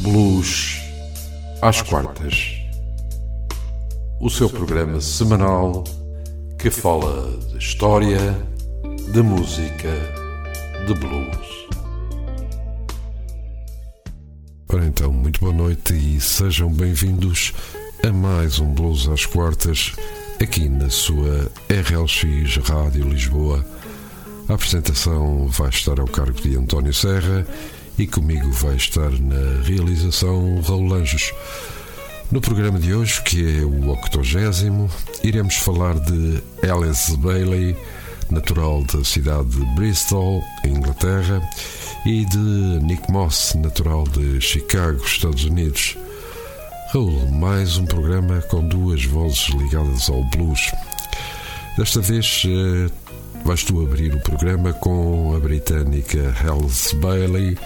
Blues às quartas. O seu programa semanal que fala de história, de música, de blues. Ora então, muito boa noite e sejam bem-vindos a mais um Blues às quartas aqui na sua RLX Rádio Lisboa. A apresentação vai estar ao cargo de António Serra e comigo vai estar na realização Raul Anjos. No programa de hoje, que é o 80, iremos falar de Alice Bailey, natural da cidade de Bristol, Inglaterra, e de Nick Moss, natural de Chicago, Estados Unidos. Raul, mais um programa com duas vozes ligadas ao blues. Desta vez eh, vais tu abrir o programa com a britânica Alice Bailey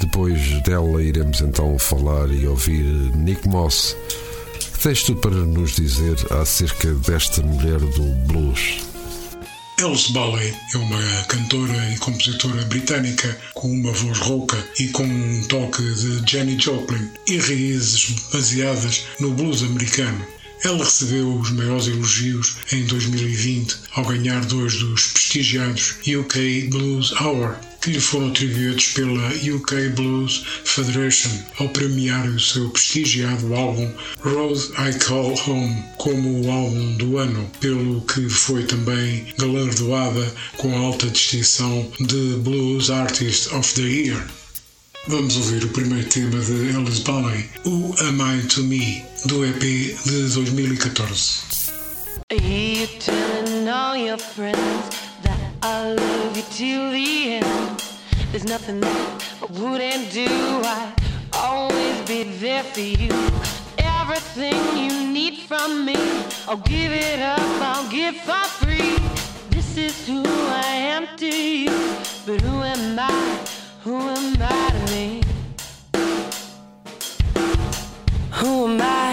depois dela iremos então falar e ouvir Nick Moss. Que tens tu para nos dizer acerca desta mulher do blues? Alice Bailey é uma cantora e compositora britânica com uma voz rouca e com um toque de Jenny Joplin e raízes baseadas no blues americano. Ela recebeu os maiores elogios em 2020 ao ganhar dois dos prestigiados UK Blues Hour que lhe foram atribuídos pela UK Blues Federation ao premiar o seu prestigiado álbum Road I Call Home como o álbum do ano, pelo que foi também galardoada com a alta distinção de Blues Artist of the Year. Vamos ouvir o primeiro tema de Alice Bailey, Who Am I To Me, do EP de 2014. I love you till the end. There's nothing that I wouldn't do. I'd always be there for you. Everything you need from me, I'll give it up, I'll give for free. This is who I am to you. But who am I? Who am I to me? Who am I?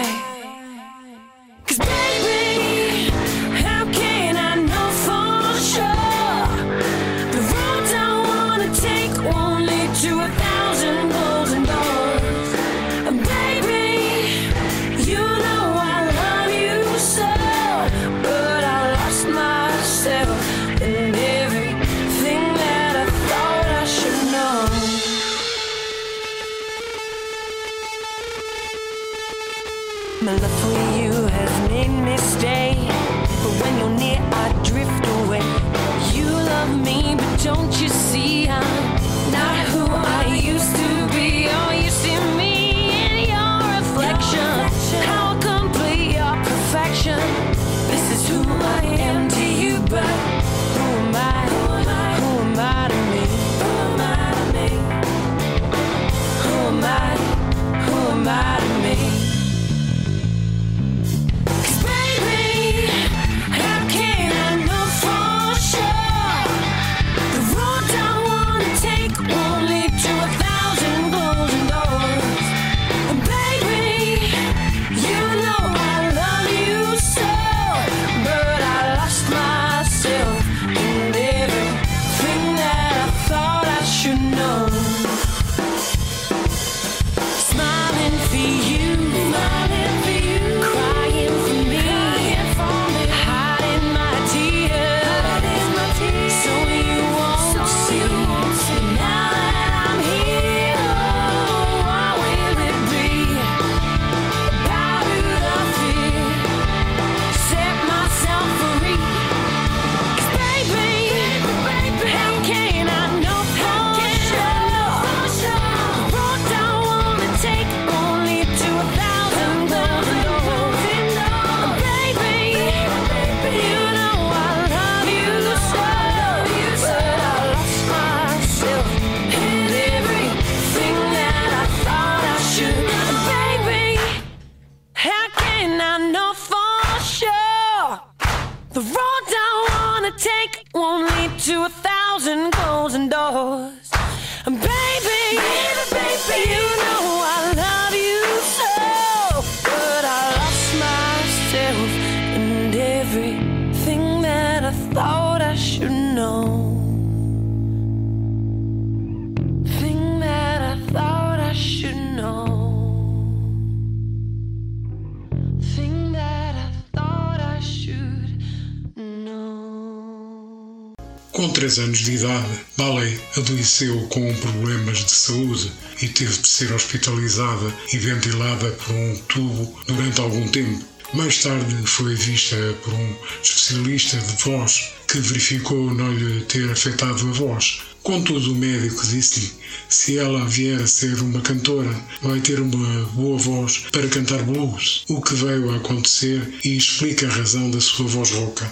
Adoeceu com problemas de saúde e teve de ser hospitalizada e ventilada por um tubo durante algum tempo. Mais tarde foi vista por um especialista de voz que verificou não lhe ter afetado a voz. Contudo, o médico disse-lhe: se ela vier a ser uma cantora, vai ter uma boa voz para cantar blues, o que veio a acontecer e explica a razão da sua voz rouca.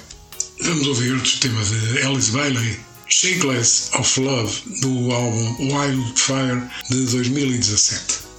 Vamos ouvir outro tema de Alice Bailey, Shakeless of Love, do álbum Wildfire de 2017.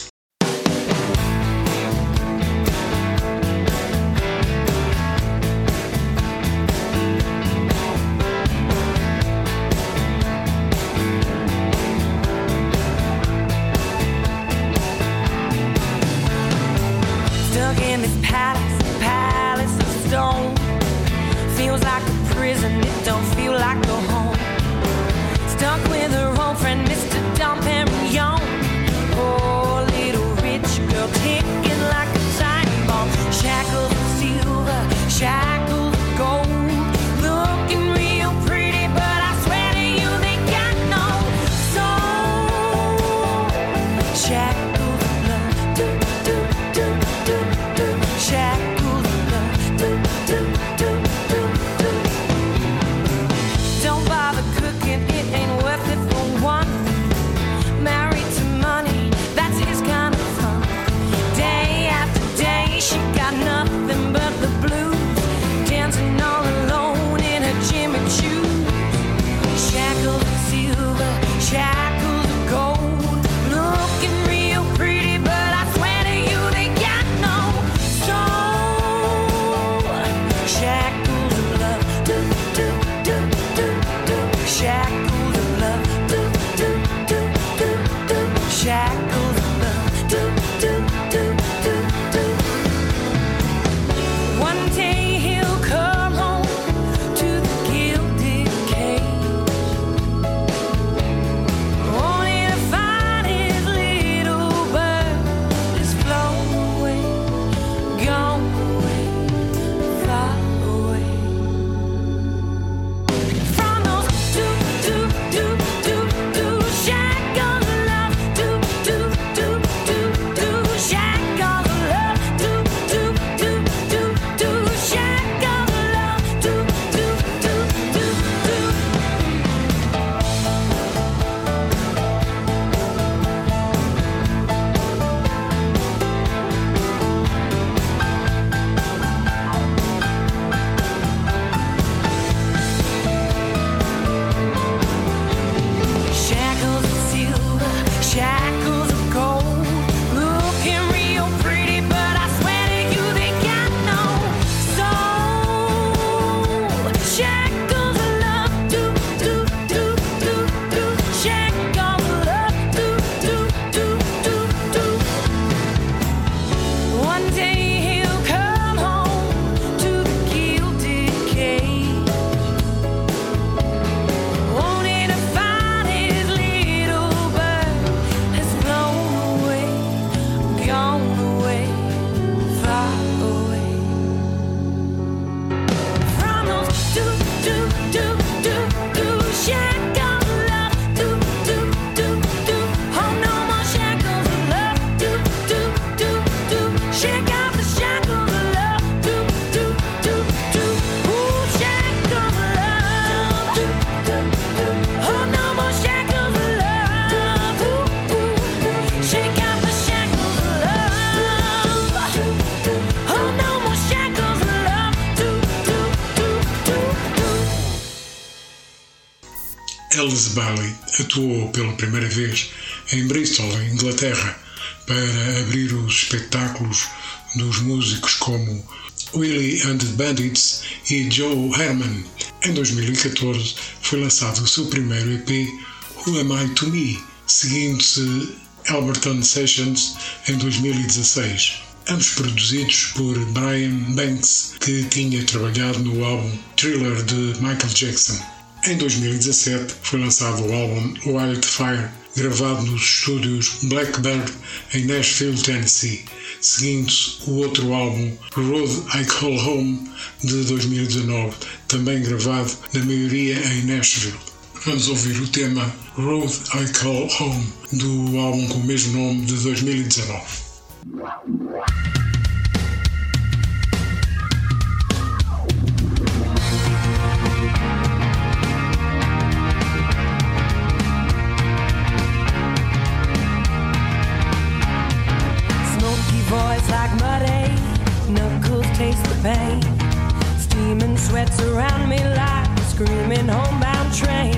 Alice Bailey atuou pela primeira vez em Bristol, Inglaterra, para abrir os espetáculos dos músicos como Willie and the Bandits e Joe Herman. Em 2014 foi lançado o seu primeiro EP, Who Am I To Me, seguindo-se Alberton Sessions em 2016. Ambos produzidos por Brian Banks, que tinha trabalhado no álbum Thriller de Michael Jackson. Em 2017 foi lançado o álbum Wildfire gravado nos estúdios Blackbird em Nashville, Tennessee, seguindo-se o outro álbum Road I Call Home de 2019, também gravado na maioria em Nashville. Vamos ouvir o tema Road I Call Home do álbum com o mesmo nome de 2019. Pain. Steaming sweats around me like a screaming homebound train.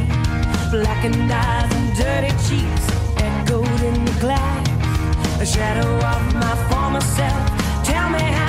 Blackened eyes and dirty cheeks echoed in the glass. A shadow of my former self. Tell me how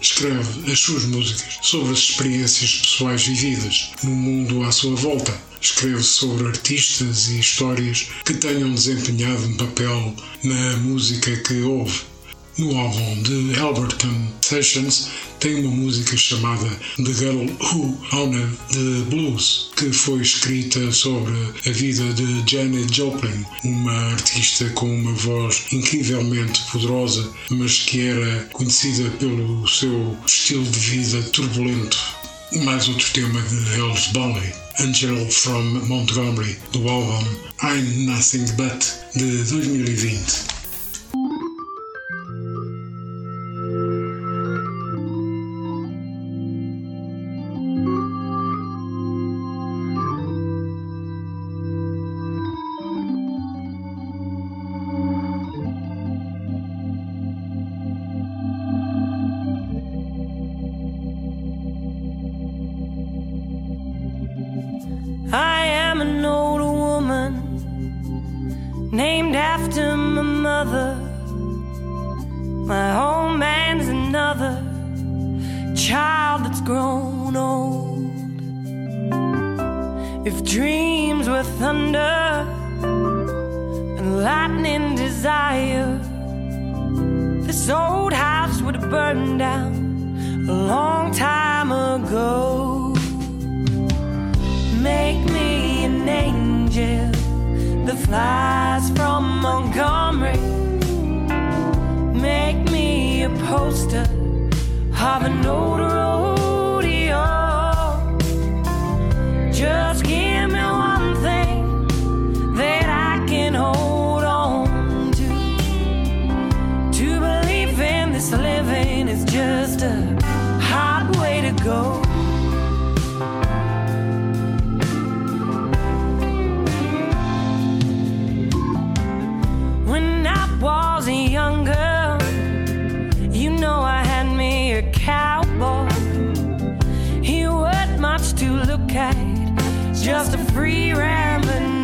escreve as suas músicas sobre as experiências pessoais vividas no mundo à sua volta. Escreve sobre artistas e histórias que tenham desempenhado um papel na música que ouve. No álbum de Alberton Sessions tem uma música chamada The Girl Who Owned the Blues, que foi escrita sobre a vida de Janet Joplin, uma artista com uma voz incrivelmente poderosa, mas que era conhecida pelo seu estilo de vida turbulento. Mais outro tema de Ellis Bally, Angel from Montgomery, do álbum I'm Nothing But, de 2020. kite, just a free rambling.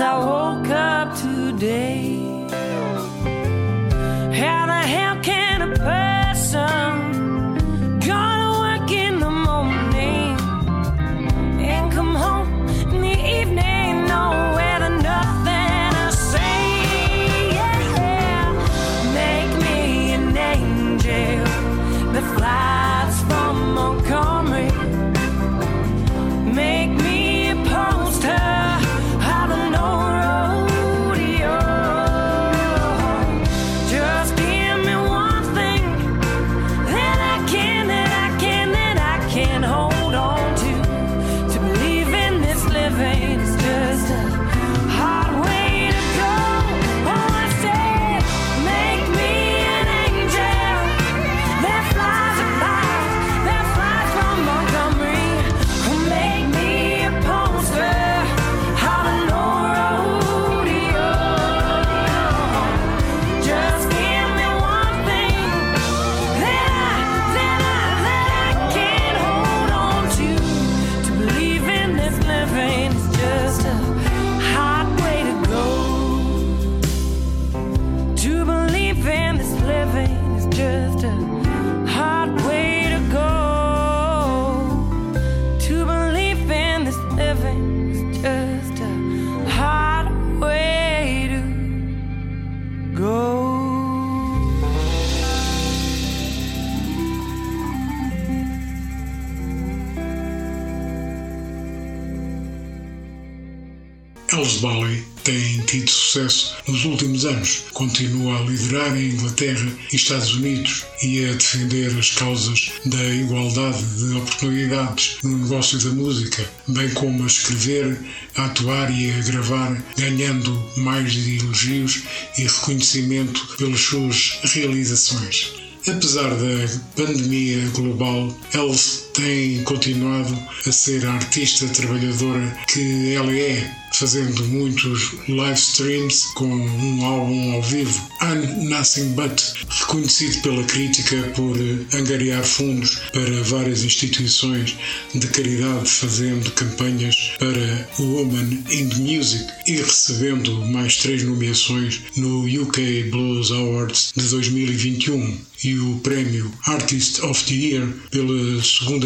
I woke up today. Anos. Continua a liderar a Inglaterra e Estados Unidos e a defender as causas da igualdade de oportunidades no negócio da música, bem como a escrever, a atuar e a gravar, ganhando mais elogios e reconhecimento pelas suas realizações. Apesar da pandemia global, Elf tem continuado a ser a artista trabalhadora que ela é fazendo muitos live streams com um álbum ao vivo. I'm Nothing But, reconhecido pela crítica por angariar fundos para várias instituições de caridade, fazendo campanhas para Woman in Music e recebendo mais três nomeações no UK Blues Awards de 2021 e o prémio Artist of the Year pela segunda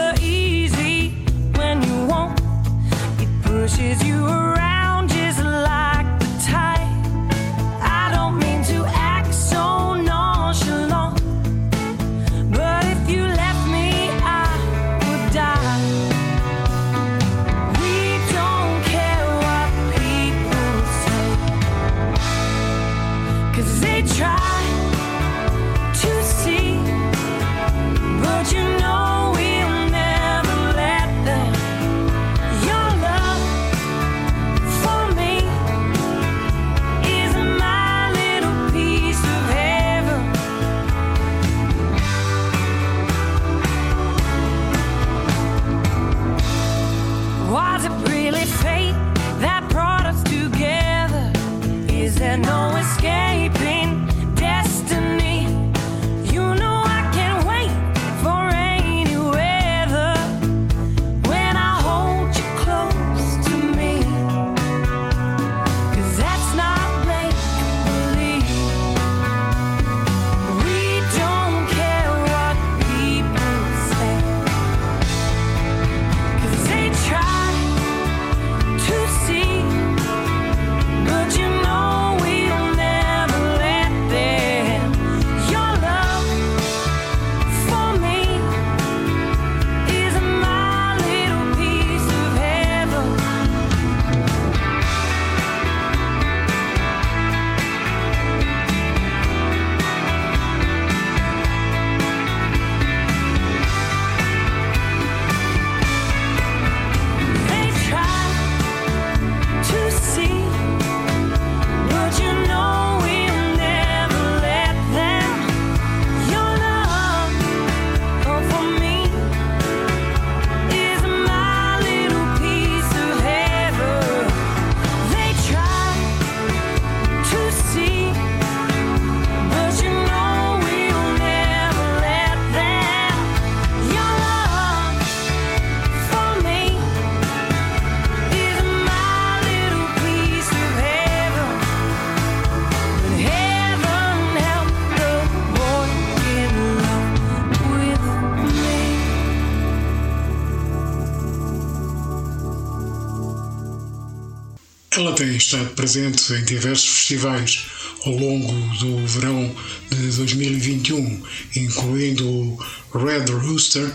presente em diversos festivais ao longo do verão de 2021, incluindo o Red Rooster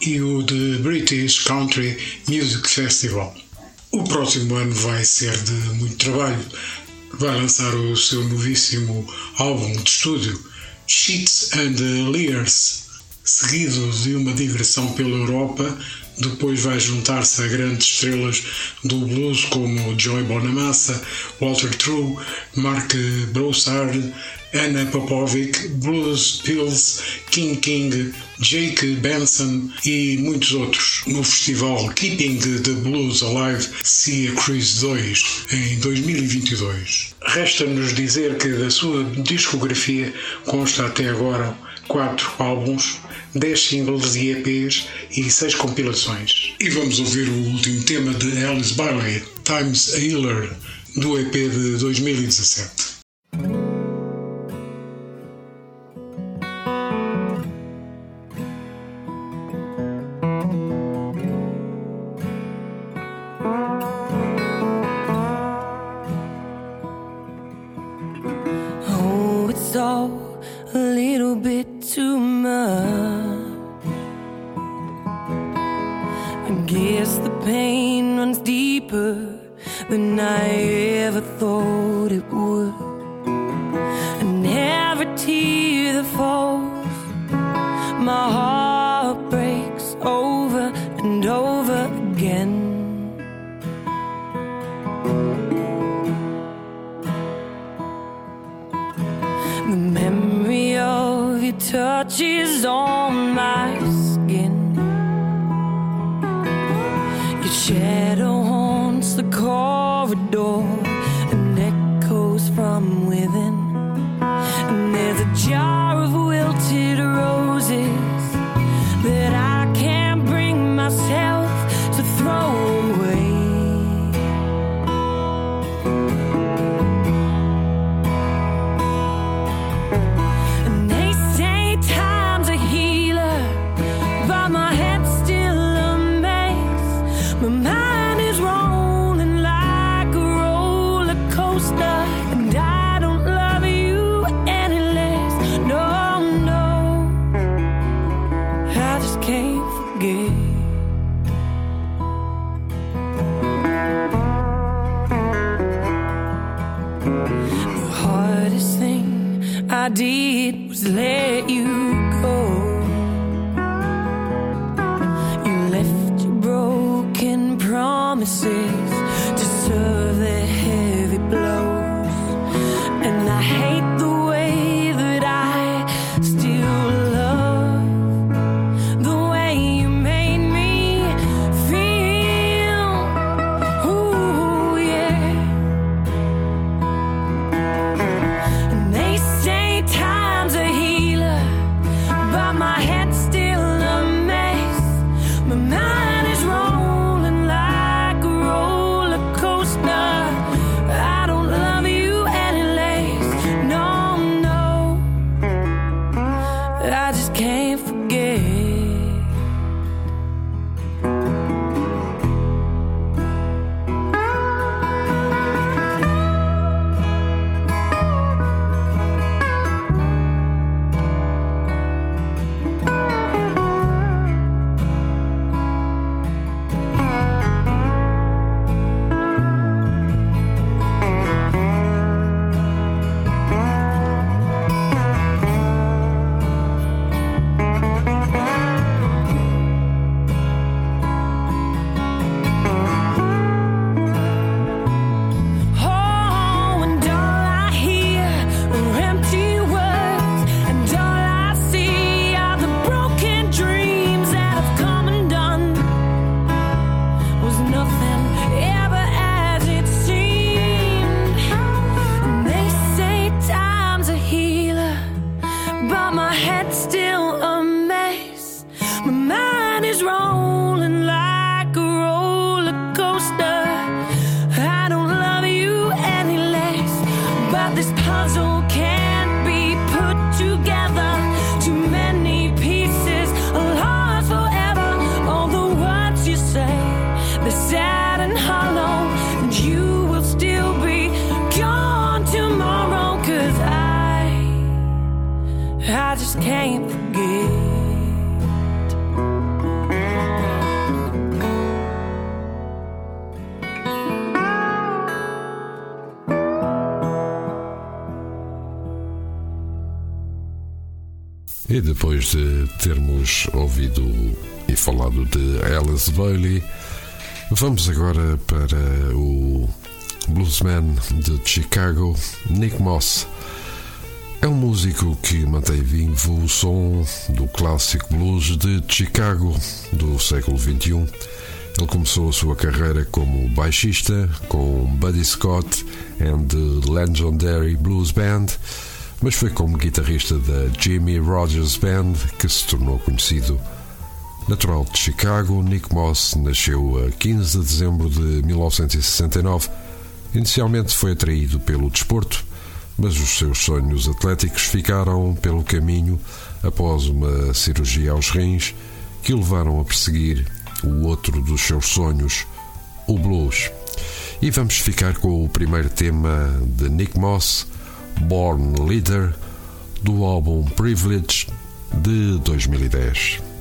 e o The British Country Music Festival. O próximo ano vai ser de muito trabalho. Vai lançar o seu novíssimo álbum de estúdio, Sheets and Lears, seguido de uma digressão pela Europa depois vai juntar-se a grandes estrelas do blues como Joy Bonamassa, Walter True, Mark Broussard, Anna Popovic, Blues Pills, King King, Jake Benson e muitos outros no festival Keeping the Blues Alive Sea Cruise 2 em 2022. Resta-nos dizer que da sua discografia consta até agora quatro álbuns 10 singles e EPs e 6 compilações. E vamos ouvir o último tema de Alice Bailey, Times a Healer, do EP de 2017. Ouvido e falado de Alice Bailey, vamos agora para o bluesman de Chicago, Nick Moss. É um músico que mantém vivo o som do clássico blues de Chicago do século XXI. Ele começou a sua carreira como baixista com Buddy Scott and the Legendary Blues Band mas foi como guitarrista da Jimmy Rogers Band que se tornou conhecido. Natural de Chicago, Nick Moss nasceu a 15 de dezembro de 1969. Inicialmente foi atraído pelo desporto, mas os seus sonhos atléticos ficaram pelo caminho após uma cirurgia aos rins que o levaram a perseguir o outro dos seus sonhos, o blues. E vamos ficar com o primeiro tema de Nick Moss. Born Leader do álbum Privilege de 2010.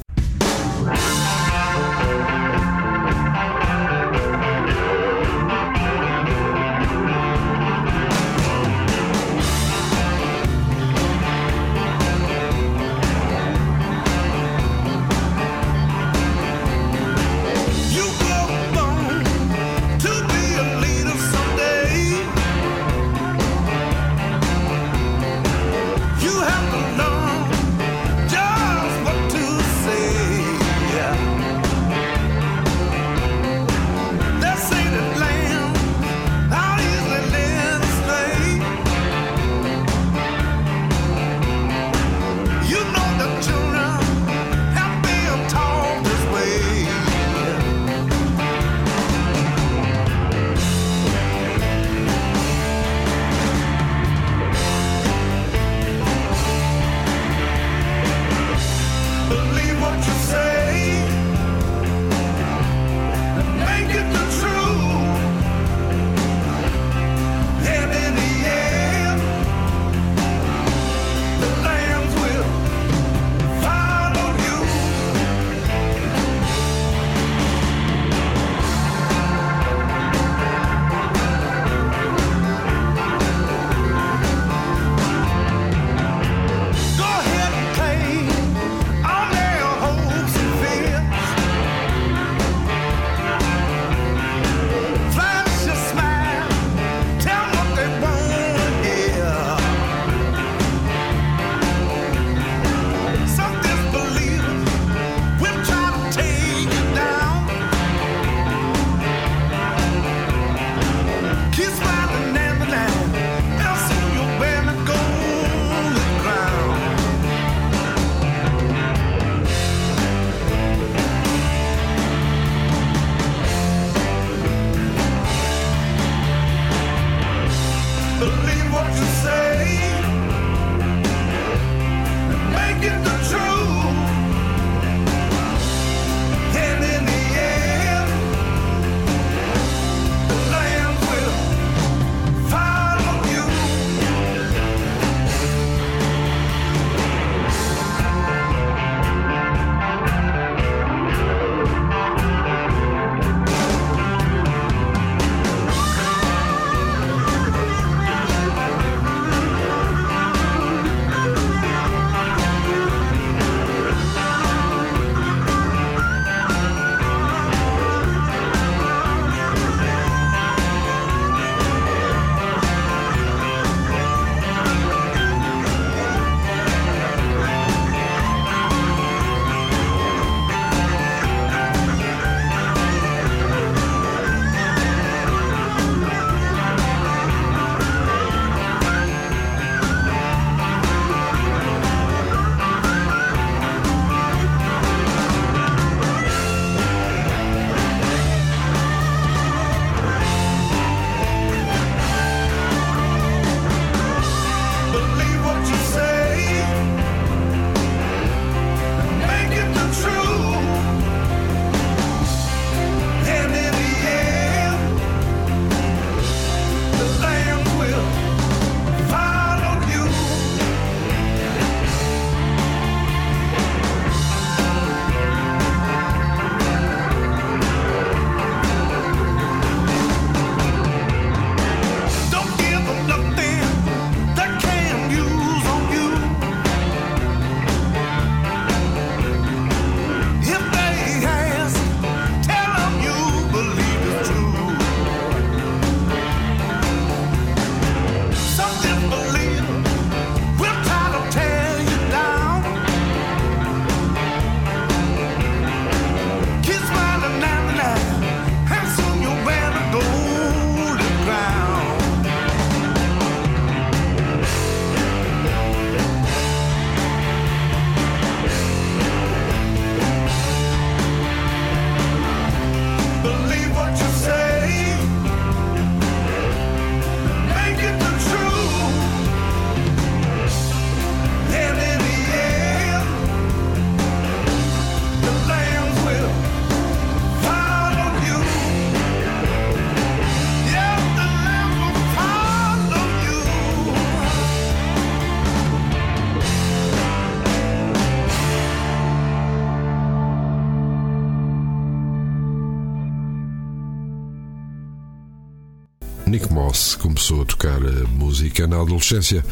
Música na adolescência.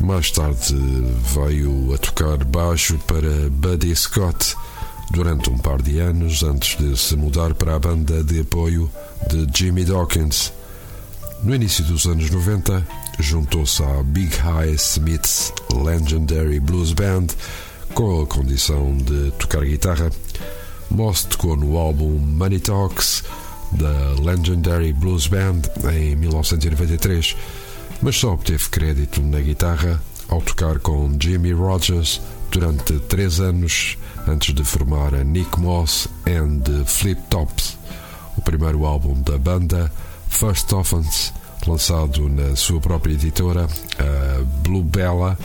Mais tarde veio a tocar baixo para Buddy Scott durante um par de anos antes de se mudar para a banda de apoio de Jimmy Dawkins. No início dos anos 90, juntou-se à Big High Smith's Legendary Blues Band com a condição de tocar guitarra. Moss tocou no álbum Money Talks da Legendary Blues Band em 1993, mas só obteve crédito na guitarra ao tocar com Jimmy Rogers durante três anos antes de formar a Nick Moss and the Flip Tops, o primeiro álbum da banda, First Offense, lançado na sua própria editora, a Blue Bella,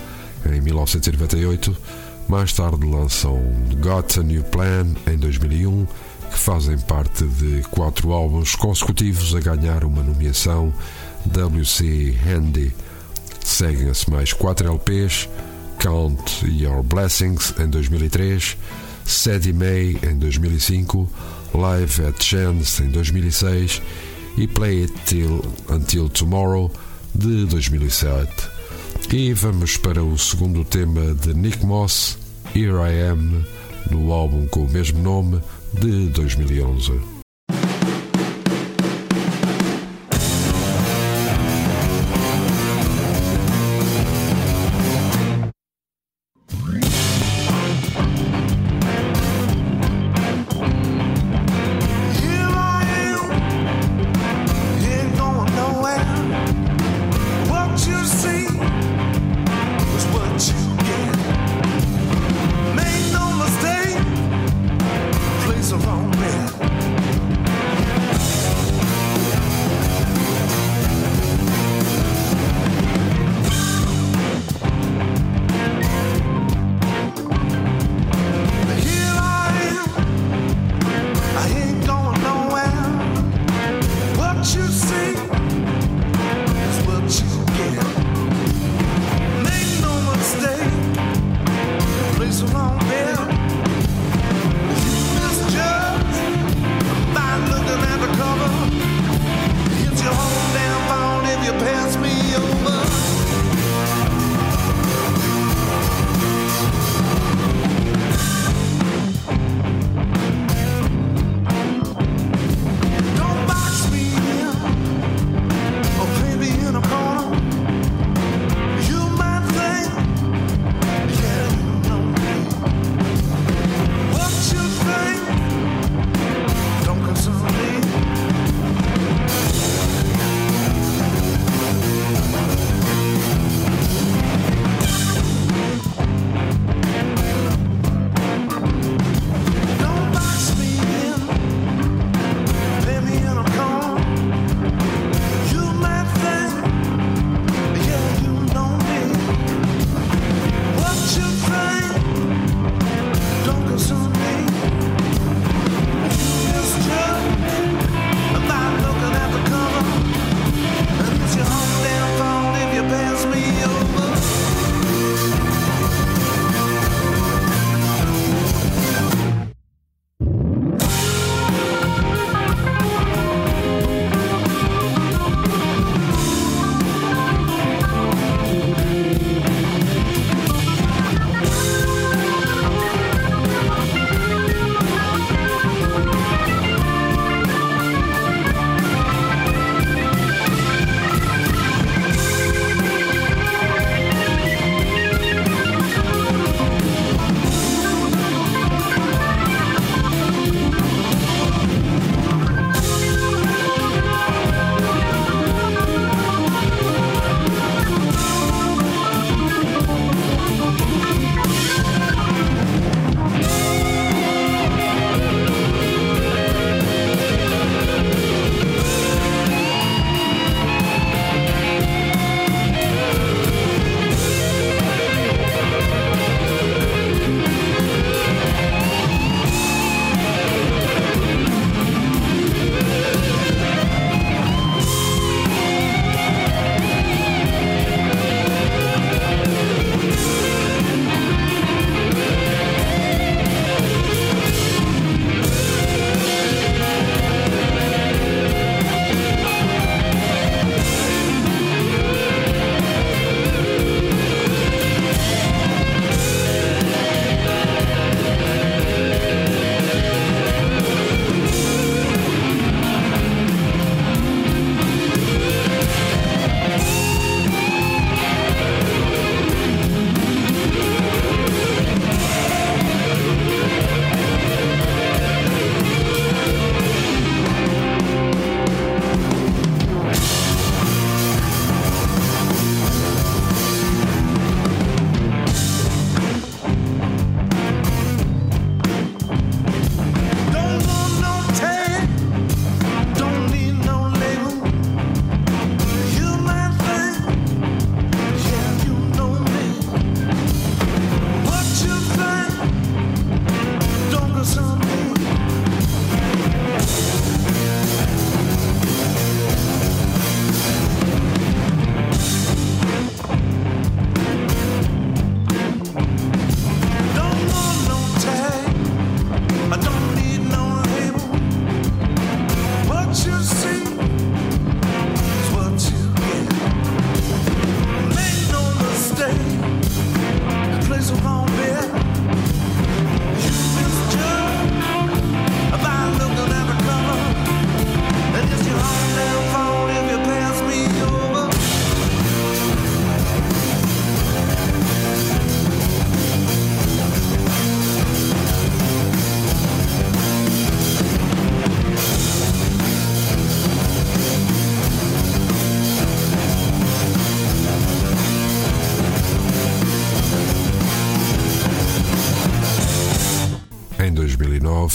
em 1998. Mais tarde lançam Got a New Plan em 2001, que fazem parte de quatro álbuns consecutivos a ganhar uma nomeação WC Handy. Seguem-se mais quatro LPs Count Your Blessings em 2003, Sadie May em 2005, Live at Chance em 2006 e Play It Till Until Tomorrow de 2007. E vamos para o segundo tema de Nick Moss, Here I Am, no álbum com o mesmo nome de 2011.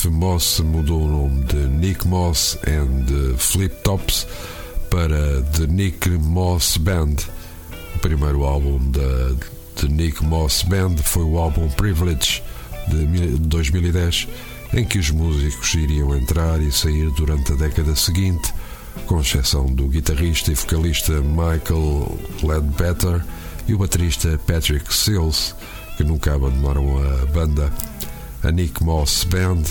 2009, Moss mudou o nome de Nick Moss and Flip Tops para The Nick Moss Band. O primeiro álbum da The Nick Moss Band foi o álbum Privilege de 2010, em que os músicos iriam entrar e sair durante a década seguinte, com exceção do guitarrista e vocalista Michael Ledbetter e o baterista Patrick Sills, que nunca abandonaram a banda. A Nick Moss Band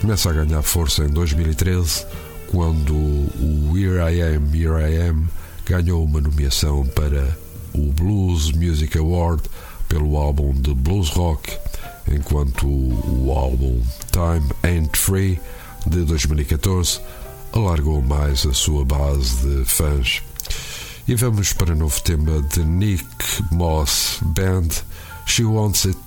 começa a ganhar força em 2013, quando o Here I Am, Here I Am ganhou uma nomeação para o Blues Music Award pelo álbum de blues rock, enquanto o álbum Time Ain't Free de 2014 alargou mais a sua base de fãs. E vamos para o novo tema de Nick Moss Band, She Wants It,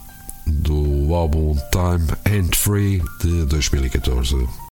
do álbum Time Ain't Free de 2014.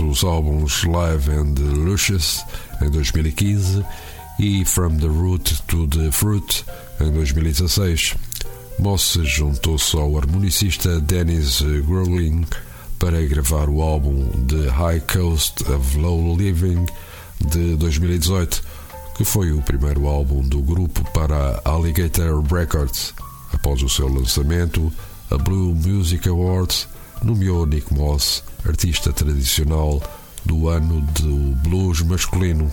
Os álbuns Live and Lucious em 2015 e From the Root to the Fruit em 2016. Moss juntou-se ao harmonicista Dennis Growling para gravar o álbum The High Coast of Low Living de 2018, que foi o primeiro álbum do grupo para Alligator Records. Após o seu lançamento, a Blue Music Awards nomeou Nick Moss artista tradicional do ano do blues masculino.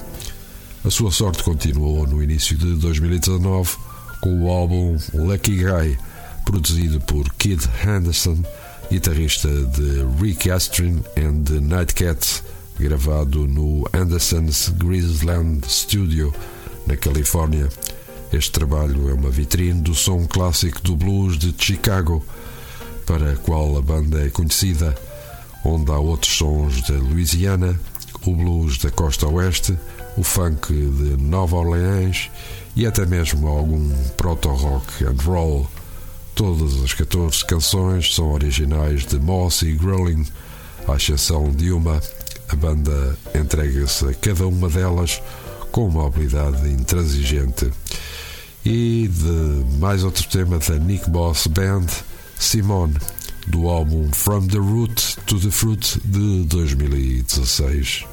A sua sorte continuou no início de 2019 com o álbum Lucky Guy, produzido por Kid Henderson guitarrista de Rick Astrin and the Nightcats, gravado no Anderson's Grizzland Studio, na Califórnia. Este trabalho é uma vitrine do som clássico do blues de Chicago, para a qual a banda é conhecida, onde há outros sons da Louisiana, o blues da costa oeste, o funk de Nova Orleans e até mesmo algum proto-rock and roll. Todas as 14 canções são originais de Moss e Growling, à exceção de uma. A banda entrega-se a cada uma delas com uma habilidade intransigente. E de mais outro tema da Nick Boss Band, Simone, do álbum From the Root to the Fruit de 2016.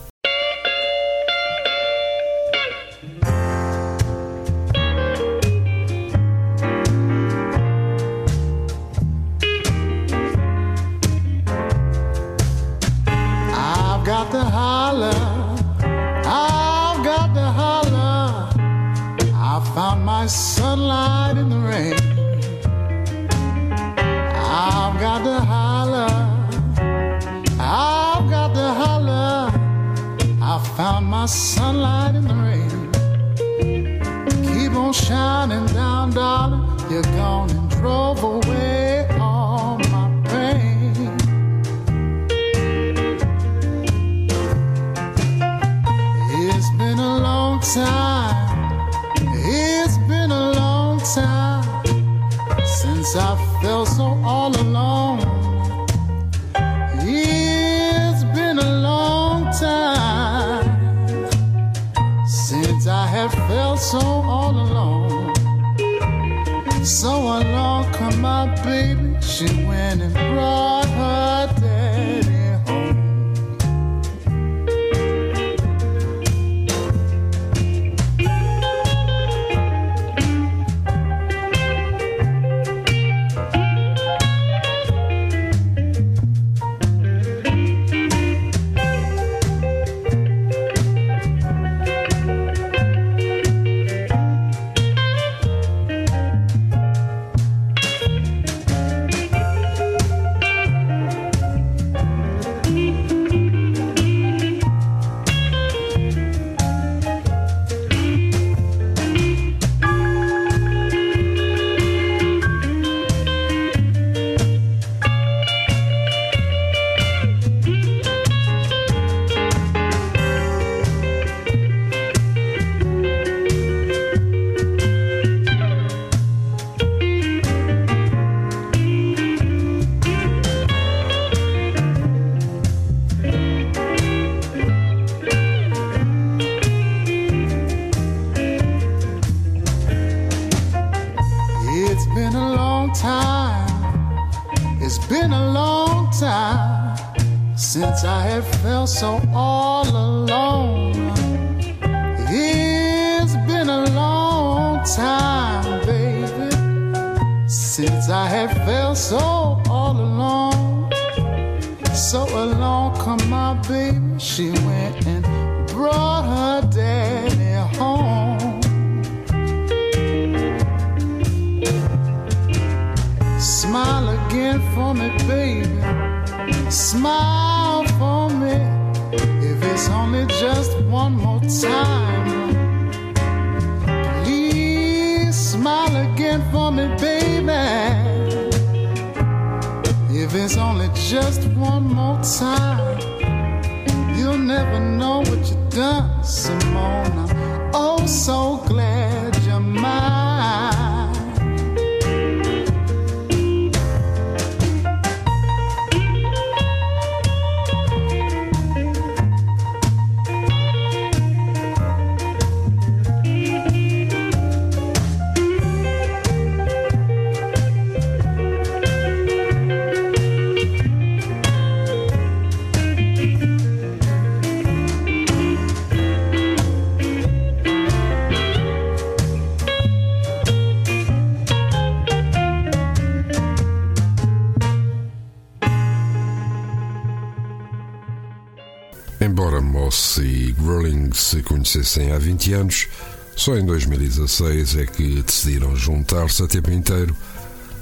Embora Moss e Growling se conhecessem há 20 anos, só em 2016 é que decidiram juntar-se a tempo inteiro.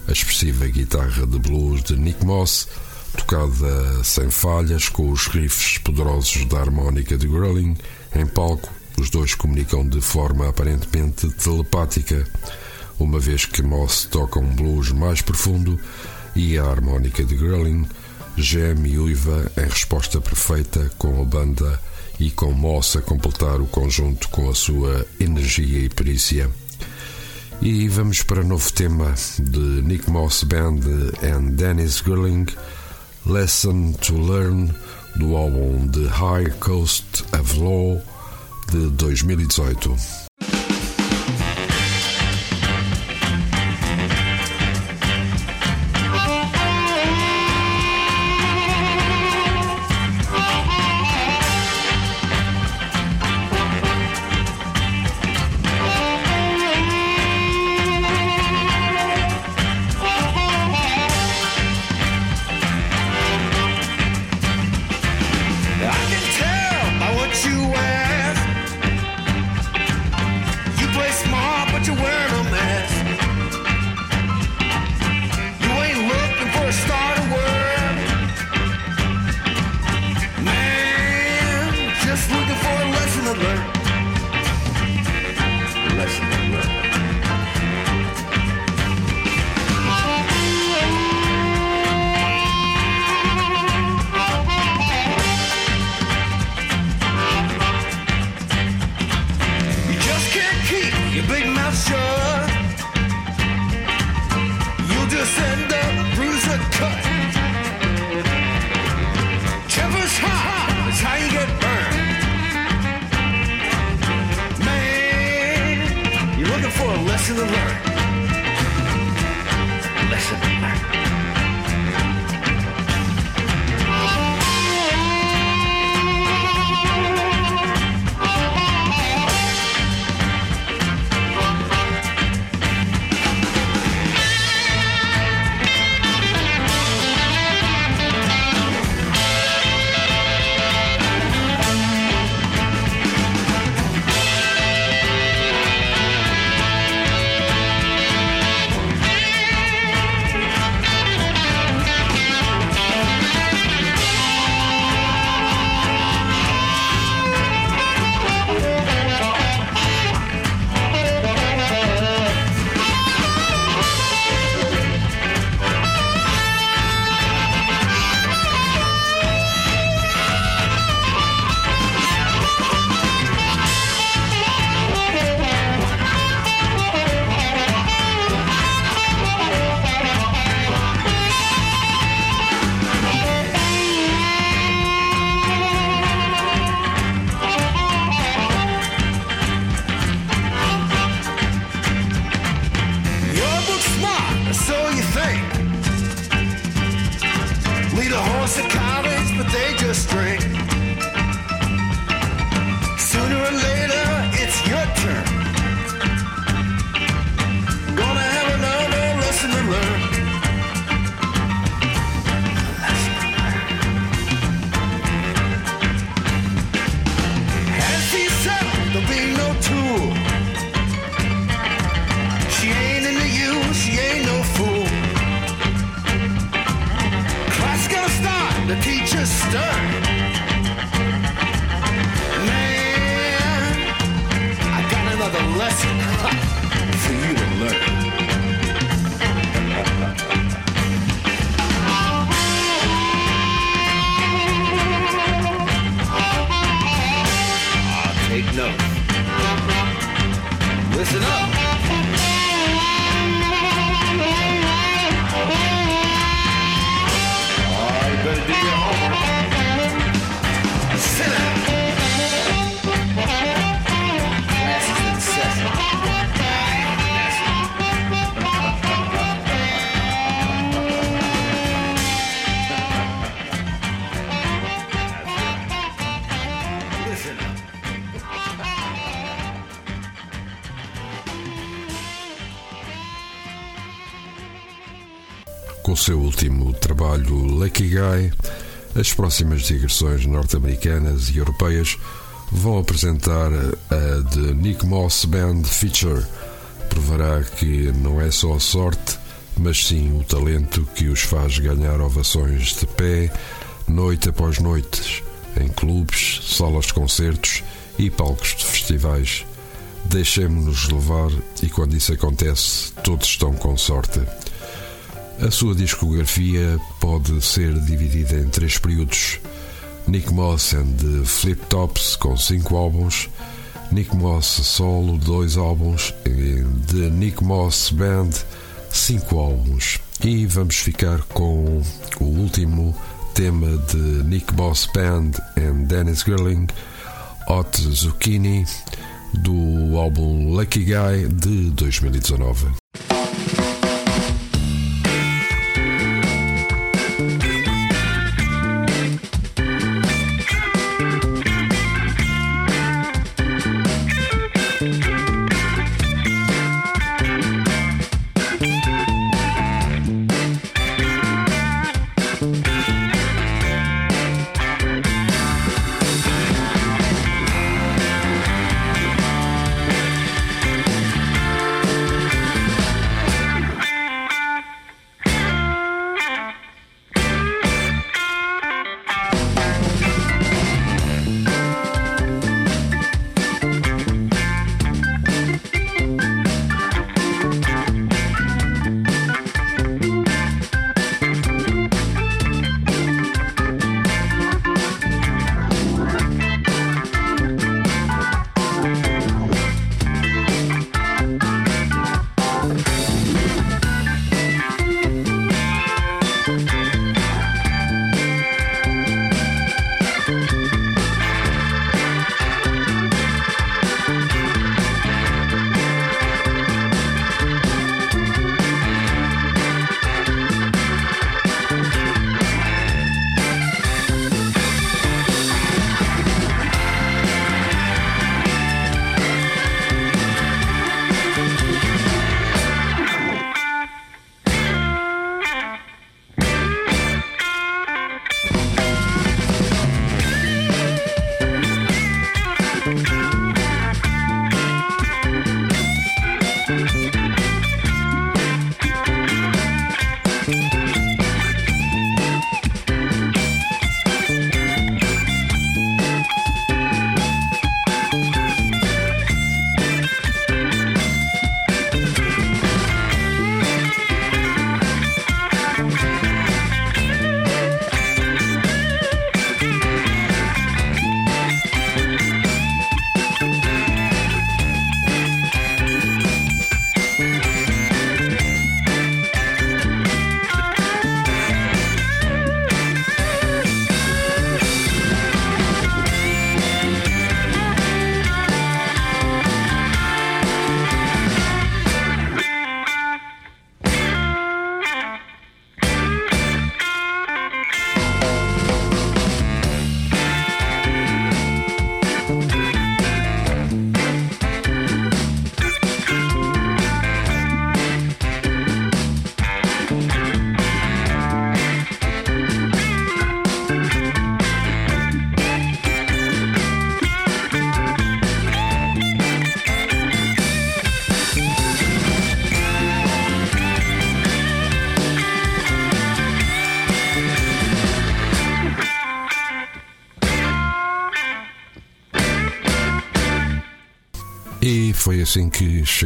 A expressiva guitarra de blues de Nick Moss, tocada sem falhas, com os riffs poderosos da harmónica de Growling, em palco, os dois comunicam de forma aparentemente telepática, uma vez que Moss toca um blues mais profundo e a harmónica de Growling geme e uiva em resposta perfeita com a banda e com Moss a completar o conjunto com a sua energia e perícia. E vamos para o novo tema de Nick Moss Band and Dennis Gurling, Lesson to Learn, do álbum The High Coast of Law de 2018. Seu último trabalho, As próximas digressões norte-americanas e europeias vão apresentar a The Nick Moss Band Feature. Provará que não é só a sorte, mas sim o talento que os faz ganhar ovações de pé, noite após noite, em clubes, salas de concertos e palcos de festivais. Deixemos-nos levar e quando isso acontece, todos estão com sorte. A sua discografia pode ser dividida em três períodos. Nick Moss and the Flip Tops com cinco álbuns, Nick Moss solo dois álbuns e The Nick Moss Band cinco álbuns. E vamos ficar com o último tema de Nick Moss Band and Dennis Gerling, Hot Zucchini, do álbum Lucky Guy de 2019.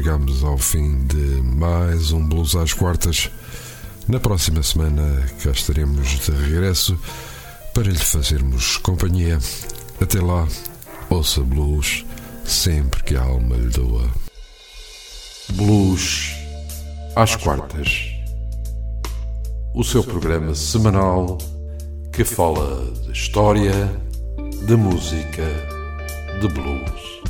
Chegamos ao fim de mais um Blues às Quartas. Na próxima semana cá estaremos de regresso para lhe fazermos companhia. Até lá, ouça blues sempre que a alma lhe doa. Blues às Quartas. O seu programa semanal que fala de história, de música, de blues.